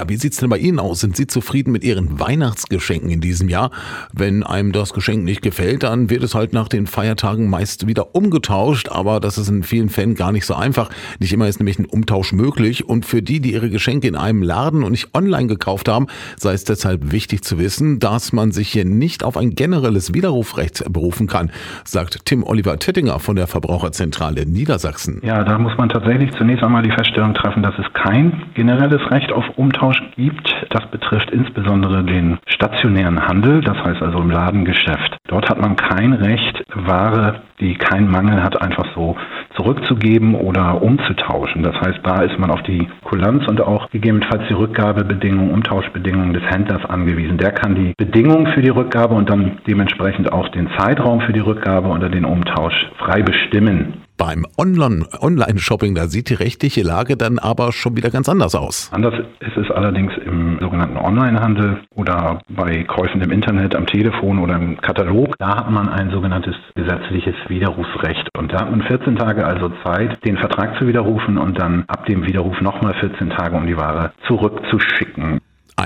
Ja, wie sieht's denn bei Ihnen aus? Sind Sie zufrieden mit Ihren Weihnachtsgeschenken in diesem Jahr? Wenn einem das Geschenk nicht gefällt, dann wird es halt nach den Feiertagen meist wieder umgetauscht, aber das ist in vielen Fällen gar nicht so einfach. Nicht immer ist nämlich ein Umtausch möglich und für die, die ihre Geschenke in einem Laden und nicht online gekauft haben, sei es deshalb wichtig zu wissen, dass man sich hier nicht auf ein generelles Widerrufrecht berufen kann, sagt Tim Oliver Tettinger von der Verbraucherzentrale Niedersachsen. Ja, da muss man tatsächlich zunächst einmal die Feststellung treffen, dass es kein generelles Recht auf Umtausch Austausch gibt. Das betrifft insbesondere den stationären Handel, das heißt also im Ladengeschäft. Dort hat man kein Recht, Ware, die keinen Mangel hat, einfach so zurückzugeben oder umzutauschen. Das heißt, da ist man auf die Kulanz und auch gegebenenfalls die Rückgabebedingungen, Umtauschbedingungen des Händlers angewiesen. Der kann die Bedingungen für die Rückgabe und dann dementsprechend auch den Zeitraum für die Rückgabe oder den Umtausch frei bestimmen. Beim Online-Shopping, da sieht die rechtliche Lage dann aber schon wieder ganz anders aus. Anders ist es allerdings im sogenannten Online-Handel oder bei Käufen im Internet, am Telefon oder im Katalog. Da hat man ein sogenanntes gesetzliches Widerrufsrecht. Und da hat man 14 Tage also Zeit, den Vertrag zu widerrufen und dann ab dem Widerruf nochmal 14 Tage, um die Ware zurückzuschicken.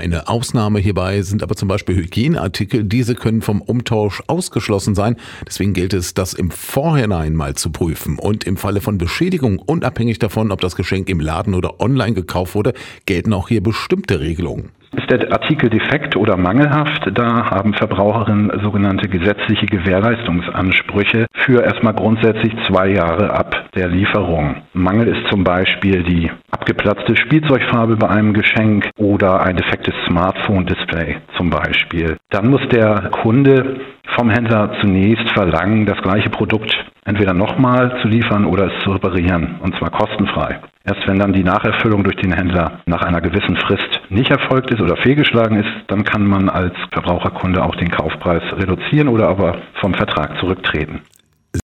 Eine Ausnahme hierbei sind aber zum Beispiel Hygieneartikel. Diese können vom Umtausch ausgeschlossen sein. Deswegen gilt es, das im Vorhinein mal zu prüfen. Und im Falle von Beschädigung, unabhängig davon, ob das Geschenk im Laden oder online gekauft wurde, gelten auch hier bestimmte Regelungen. Ist der Artikel defekt oder mangelhaft, da haben Verbraucherinnen sogenannte gesetzliche Gewährleistungsansprüche für erstmal grundsätzlich zwei Jahre ab der Lieferung. Mangel ist zum Beispiel die abgeplatzte Spielzeugfarbe bei einem Geschenk oder ein defektes Smartphone-Display zum Beispiel. Dann muss der Kunde vom Händler zunächst verlangen, das gleiche Produkt entweder nochmal zu liefern oder es zu reparieren, und zwar kostenfrei. Erst wenn dann die Nacherfüllung durch den Händler nach einer gewissen Frist nicht erfolgt ist oder fehlgeschlagen ist, dann kann man als Verbraucherkunde auch den Kaufpreis reduzieren oder aber vom Vertrag zurücktreten.